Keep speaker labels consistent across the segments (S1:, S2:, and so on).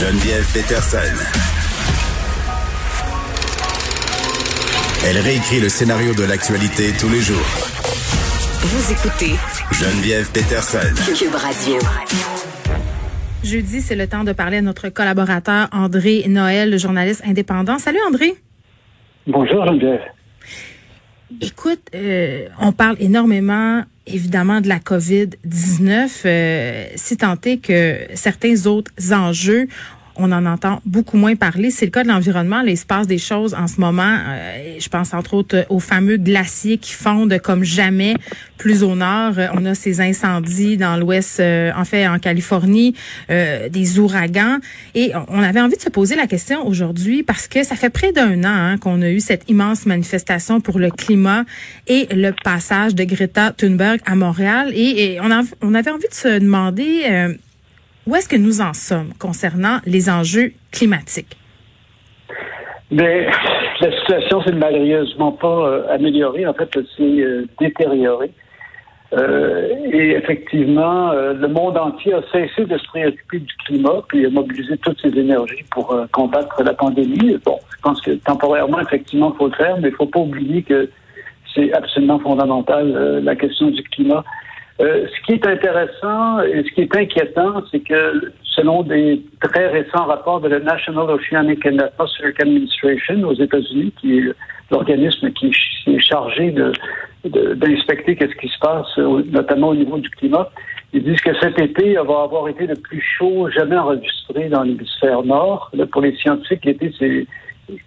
S1: Geneviève Peterson. Elle réécrit le scénario de l'actualité tous les jours.
S2: Vous écoutez
S1: Geneviève Peterson.
S2: Cube Radio.
S3: Jeudi, c'est le temps de parler à notre collaborateur André Noël, le journaliste indépendant. Salut André.
S4: Bonjour Geneviève.
S3: Écoute, euh, on parle énormément, évidemment, de la COVID-19, euh, si tant est que certains autres enjeux on en entend beaucoup moins parler. C'est le cas de l'environnement. Là, il se passe des choses en ce moment. Euh, je pense entre autres aux fameux glaciers qui fondent comme jamais plus au nord. On a ces incendies dans l'ouest, euh, en fait en Californie, euh, des ouragans. Et on avait envie de se poser la question aujourd'hui parce que ça fait près d'un an hein, qu'on a eu cette immense manifestation pour le climat et le passage de Greta Thunberg à Montréal. Et, on, avait envie de se demander où est-ce que nous en sommes concernant les enjeux climatiques?
S4: Mais la situation s'est malheureusement pas euh, améliorée. En fait, elle s'est euh, détériorée. Euh, et effectivement, le monde entier a cessé de se préoccuper du climat, puis a mobilisé toutes ses énergies pour combattre la pandémie. Bon, je pense que temporairement, effectivement, il faut le faire, mais il ne faut pas oublier que c'est absolument fondamental, la question du climat. Euh, ce qui est intéressant et ce qui est inquiétant, c'est que selon des très récents rapports de la National Oceanic and Atmospheric Administration aux États-Unis, qui est l'organisme qui est chargé d'inspecter de, qu'est-ce qui se passe, notamment au niveau du climat, ils disent que cet été va avoir été le plus chaud jamais enregistré dans l'hémisphère nord. Pour les scientifiques, l'été, c'est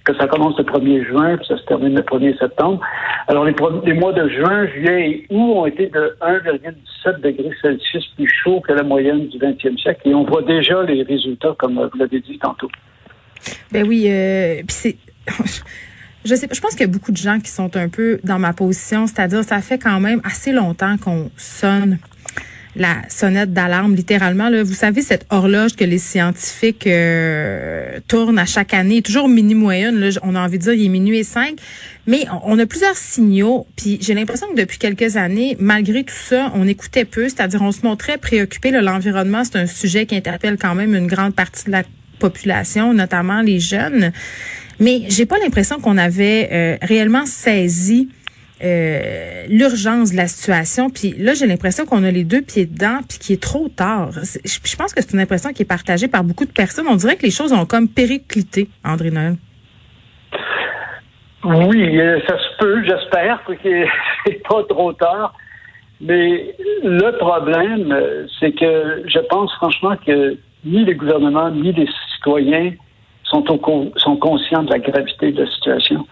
S4: que ça commence le 1er juin, puis ça se termine le 1er septembre. Alors, les, mois de juin, juillet et août ont été de 1,17 degrés Celsius plus chaud que la moyenne du 20e siècle. Et on voit déjà les résultats, comme vous l'avez dit tantôt.
S3: Ben oui, euh, puis c'est... Je sais, je pense qu'il y a beaucoup de gens qui sont un peu dans ma position, c'est-à-dire ça fait quand même assez longtemps qu'on sonne la sonnette d'alarme, littéralement. Là. Vous savez, cette horloge que les scientifiques euh, tournent à chaque année, toujours minuit moyenne, là, on a envie de dire il est minuit et cinq, mais on, a plusieurs signaux, puis j'ai l'impression que depuis quelques années, malgré tout ça, on écoutait peu, c'est-à-dire on se montrait préoccupé. L'environnement, c'est un sujet qui interpelle quand même une grande partie de la population, notamment les jeunes. Mais j'ai pas l'impression qu'on avait euh, réellement saisi euh, l'urgence de la situation. Puis là, j'ai l'impression qu'on a les deux pieds dedans, puis qu'il est trop tard. Je pense que c'est une impression qui est partagée par beaucoup de personnes. On dirait que les choses ont comme périclité, André Noël.
S4: Oui, euh, ça se peut. J'espère que c'est pas trop tard. Mais le problème, c'est que je pense franchement que ni les gouvernements ni les citoyens sont, au, sont conscients de la gravité de la situation.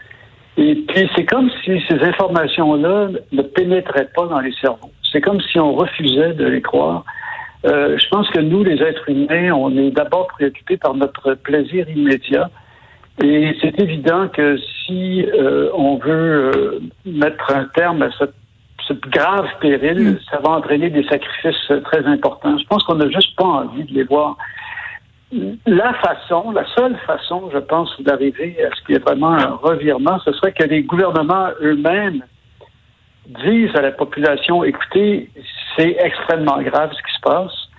S4: Et puis, c'est comme si ces informations-là ne pénétraient pas dans les cerveaux. C'est comme si on refusait de les croire. Euh, je pense que nous, les êtres humains, on est d'abord préoccupés par notre plaisir immédiat. Et c'est évident que si euh, on veut euh, mettre un terme à cette, cette grave péril, mm. ça va entraîner des sacrifices très importants. Je pense qu'on n'a juste pas envie de les voir la façon, la seule façon, je pense, d'arriver à ce qu'il y ait vraiment un revirement, ce serait que les gouvernements eux-mêmes disent à la population, écoutez, c'est extrêmement grave ce qui se passe,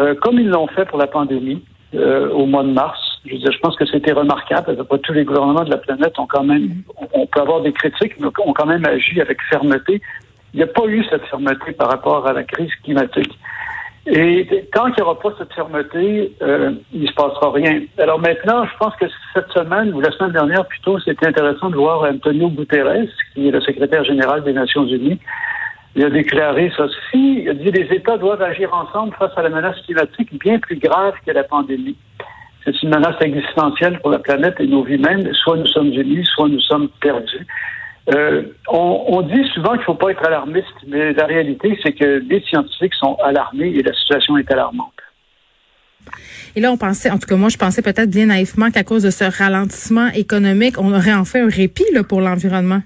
S4: euh, comme ils l'ont fait pour la pandémie euh, au mois de mars. Je, veux dire, je pense que c'était remarquable. Pas tous les gouvernements de la planète ont quand même, on peut avoir des critiques, mais ont quand même agi avec fermeté. Il n'y a pas eu cette fermeté par rapport à la crise climatique. Et tant qu'il n'y aura pas cette fermeté, euh, il ne se passera rien. Alors maintenant, je pense que cette semaine, ou la semaine dernière plutôt, c'était intéressant de voir Antonio Guterres, qui est le secrétaire général des Nations Unies. Il a déclaré ceci, il a dit les États doivent agir ensemble face à la menace climatique bien plus grave que la pandémie. C'est une menace existentielle pour la planète et nos vies mêmes. Soit nous sommes unis, soit nous sommes perdus. Euh, on, dit souvent qu'il ne faut pas être alarmiste, mais la réalité, c'est que les scientifiques sont alarmés et la situation est alarmante.
S3: Et là, on pensait, en tout cas moi, je pensais peut-être bien naïvement qu'à cause de ce ralentissement économique, on aurait enfin un répit là, pour l'environnement.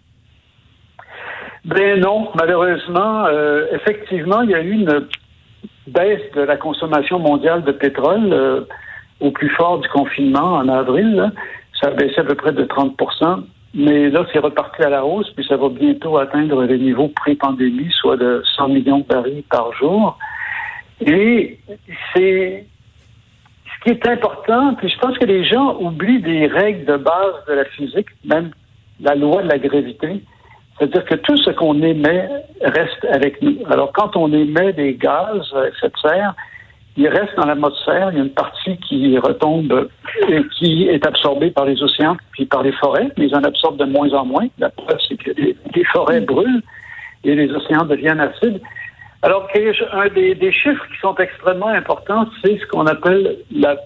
S4: Ben non, malheureusement, euh, effectivement, il y a eu une baisse de la consommation mondiale de pétrole euh, au plus fort du confinement en avril. Ça a baissé à peu près de 30 mais là, c'est reparti à la hausse, puis ça va bientôt atteindre les niveaux pré-pandémie, soit de 100 millions de barils par jour. Et c'est ce qui est important, puis je pense que les gens oublient des règles de base de la physique, même la loi de la gravité. C'est-à-dire que tout ce qu'on émet reste avec nous. Alors, quand on émet des gaz à effet de serre, il reste dans l'atmosphère. Il y a une partie qui retombe et qui est absorbée par les océans puis par les forêts, mais ils en absorbent de moins en moins. La preuve, c'est que les, forêts brûlent et les océans deviennent acides. Alors, un des, des chiffres qui sont extrêmement importants, c'est ce qu'on appelle la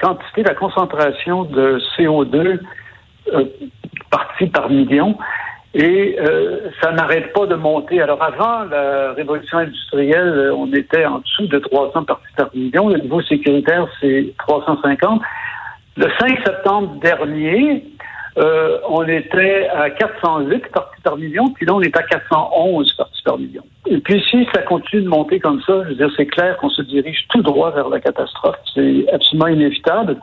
S4: quantité, la concentration de CO2 euh, partie par million. Et euh, ça n'arrête pas de monter. Alors avant la révolution industrielle, euh, on était en dessous de 300 parties par million. Le niveau sécuritaire, c'est 350. Le 5 septembre dernier, euh, on était à 408 parties par million, puis là, on est à 411 parties par million. Et puis, si ça continue de monter comme ça, je veux dire, c'est clair qu'on se dirige tout droit vers la catastrophe. C'est absolument inévitable.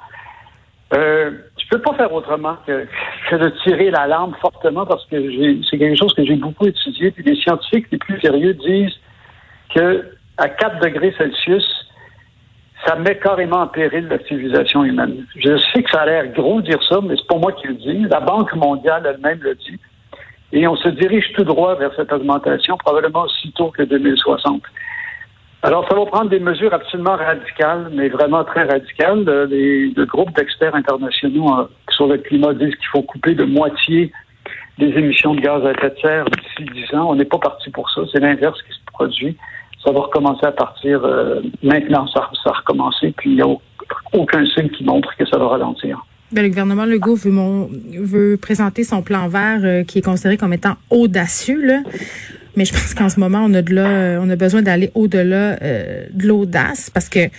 S4: Euh, je peux pas faire autrement que, que, de tirer la lampe fortement parce que c'est quelque chose que j'ai beaucoup étudié. Puis les scientifiques les plus sérieux disent que à 4 degrés Celsius, ça met carrément en péril la civilisation humaine. Je sais que ça a l'air gros de dire ça, mais c'est pas moi qui le dis. La Banque mondiale elle-même le dit. Et on se dirige tout droit vers cette augmentation, probablement aussitôt que 2060. Alors, ça va prendre des mesures absolument radicales, mais vraiment très radicales. Euh, les, le groupe d'experts internationaux euh, sur le climat disent qu'il faut couper de moitié les émissions de gaz à effet de serre d'ici 10 ans. On n'est pas parti pour ça. C'est l'inverse qui se produit. Ça va recommencer à partir euh, maintenant. Ça, ça a recommencé, puis il n'y a aucun signe qui montre que ça va ralentir.
S3: Ben, le gouvernement Legault veut, présenter son plan vert qui est considéré comme étant audacieux. Mais je pense qu'en ce moment, on a de là, on a besoin d'aller au-delà euh, de l'audace parce que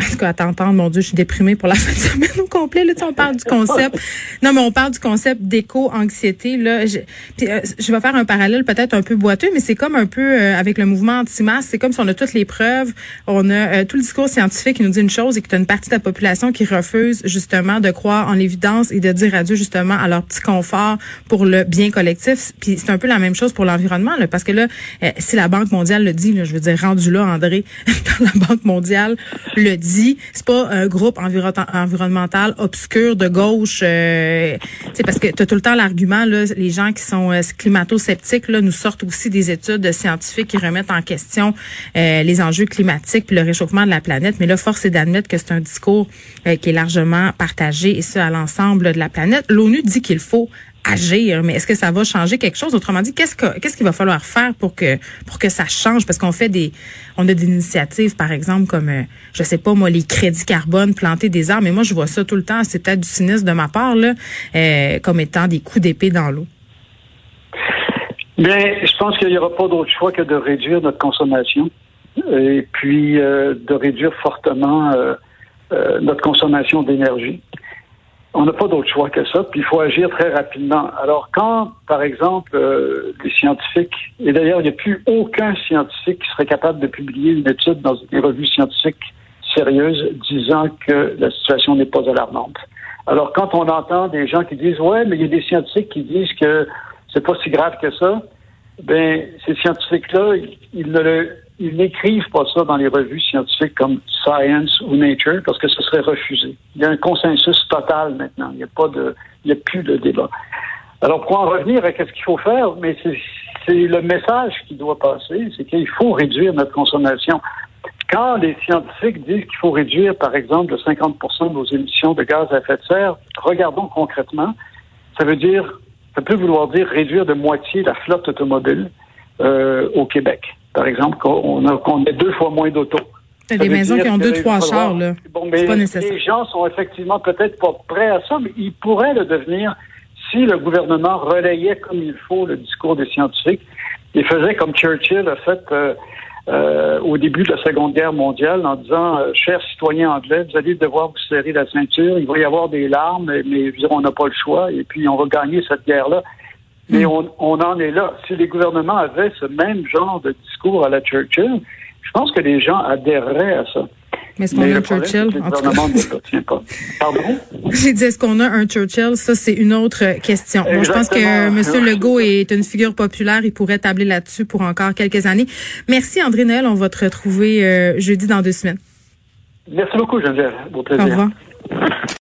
S3: en tout cas, à t'entendre, mon Dieu, je suis déprimée pour la fin de semaine au complet. Là, on parle du concept. Non, mais on parle du concept d'éco-anxiété. Là, je, euh, je vais faire un parallèle peut-être un peu boiteux, mais c'est comme un peu euh, avec le mouvement anti-masse. C'est comme si on a toutes les preuves, on a euh, tout le discours scientifique qui nous dit une chose et que tu as une partie de la population qui refuse justement de croire en l'évidence et de dire adieu justement à leur petit confort pour le bien collectif. Puis c'est un peu la même chose pour l'environnement, parce que là, si la Banque mondiale le dit, là, je veux dire, rendu là, André, quand la Banque mondiale le dit, dit, c'est pas un groupe environnemental obscur de gauche. Euh, parce que tu as tout le temps l'argument, là, les gens qui sont euh, climato-sceptiques nous sortent aussi des études scientifiques qui remettent en question euh, les enjeux climatiques puis le réchauffement de la planète. Mais là, force est d'admettre que c'est un discours euh, qui est largement partagé et ça à l'ensemble de la planète. L'ONU dit qu'il faut agir, mais est-ce que ça va changer quelque chose? Autrement dit, qu'est-ce que qu'est-ce qu'il va falloir faire pour que pour que ça change? Parce qu'on fait des on a des initiatives, par exemple comme euh, je sais pas moi les crédits carbone, planter des arbres, mais moi je vois ça tout le temps. C'est peut-être du cynisme de ma part là, euh, comme étant des coups d'épée dans l'eau.
S4: Bien, je pense qu'il n'y aura pas d'autre choix que de réduire notre consommation et puis euh, de réduire fortement notre consommation d'énergie on n'a pas d'autre choix que ça, puis il faut agir très rapidement. Alors quand, par exemple, euh, les scientifiques, et d'ailleurs, il n'y a plus aucun scientifique qui serait capable de publier une étude dans une revue scientifique sérieuse disant que la situation n'est pas alarmante. Alors quand on entend des gens qui disent ouais, mais il y a des scientifiques qui disent que c'est pas si grave que ça, ben ces scientifiques-là, ils ne le ils n'écrivent pas ça dans les revues scientifiques comme Science ou Nature parce que ce serait refusé. Il y a un consensus total maintenant. Il n'y a pas de, il n'y a plus de débat. Alors, pour en revenir à ce qu'il faut faire, mais c'est le message qui doit passer, c'est qu'il faut réduire notre consommation. Quand les scientifiques disent qu'il faut réduire, par exemple, de 50 de nos émissions de gaz à effet de serre, regardons concrètement. Ça veut dire, ça peut vouloir dire réduire de moitié la flotte automobile euh, au Québec par exemple, qu'on a, deux fois moins d'autos.
S3: Il des maisons qui ont deux, trois chars, là.
S4: Bon, mais les gens sont effectivement peut-être pas prêts à ça, mais ils pourraient le devenir si le gouvernement relayait comme il faut le discours des scientifiques et faisait comme Churchill a fait euh, euh, au début de la Seconde Guerre mondiale en disant euh, Chers citoyens anglais, vous allez devoir vous serrer la ceinture, il va y avoir des larmes, mais on n'a pas le choix, et puis on va gagner cette guerre-là. Mais on, on, en est là. Si les gouvernements avaient ce même genre de discours à la Churchill, je pense que les gens adhéreraient à ça.
S3: Mais est-ce qu'on a un Churchill?
S4: En tout cas. Pardon?
S3: J'ai dit, est-ce qu'on a un Churchill? Ça, c'est une autre question. Je pense que M. Legault est une figure populaire. Il pourrait tabler là-dessus pour encore quelques années. Merci, André Noël. On va te retrouver euh, jeudi dans deux semaines.
S4: Merci beaucoup, Geneviève. Au
S3: Au revoir.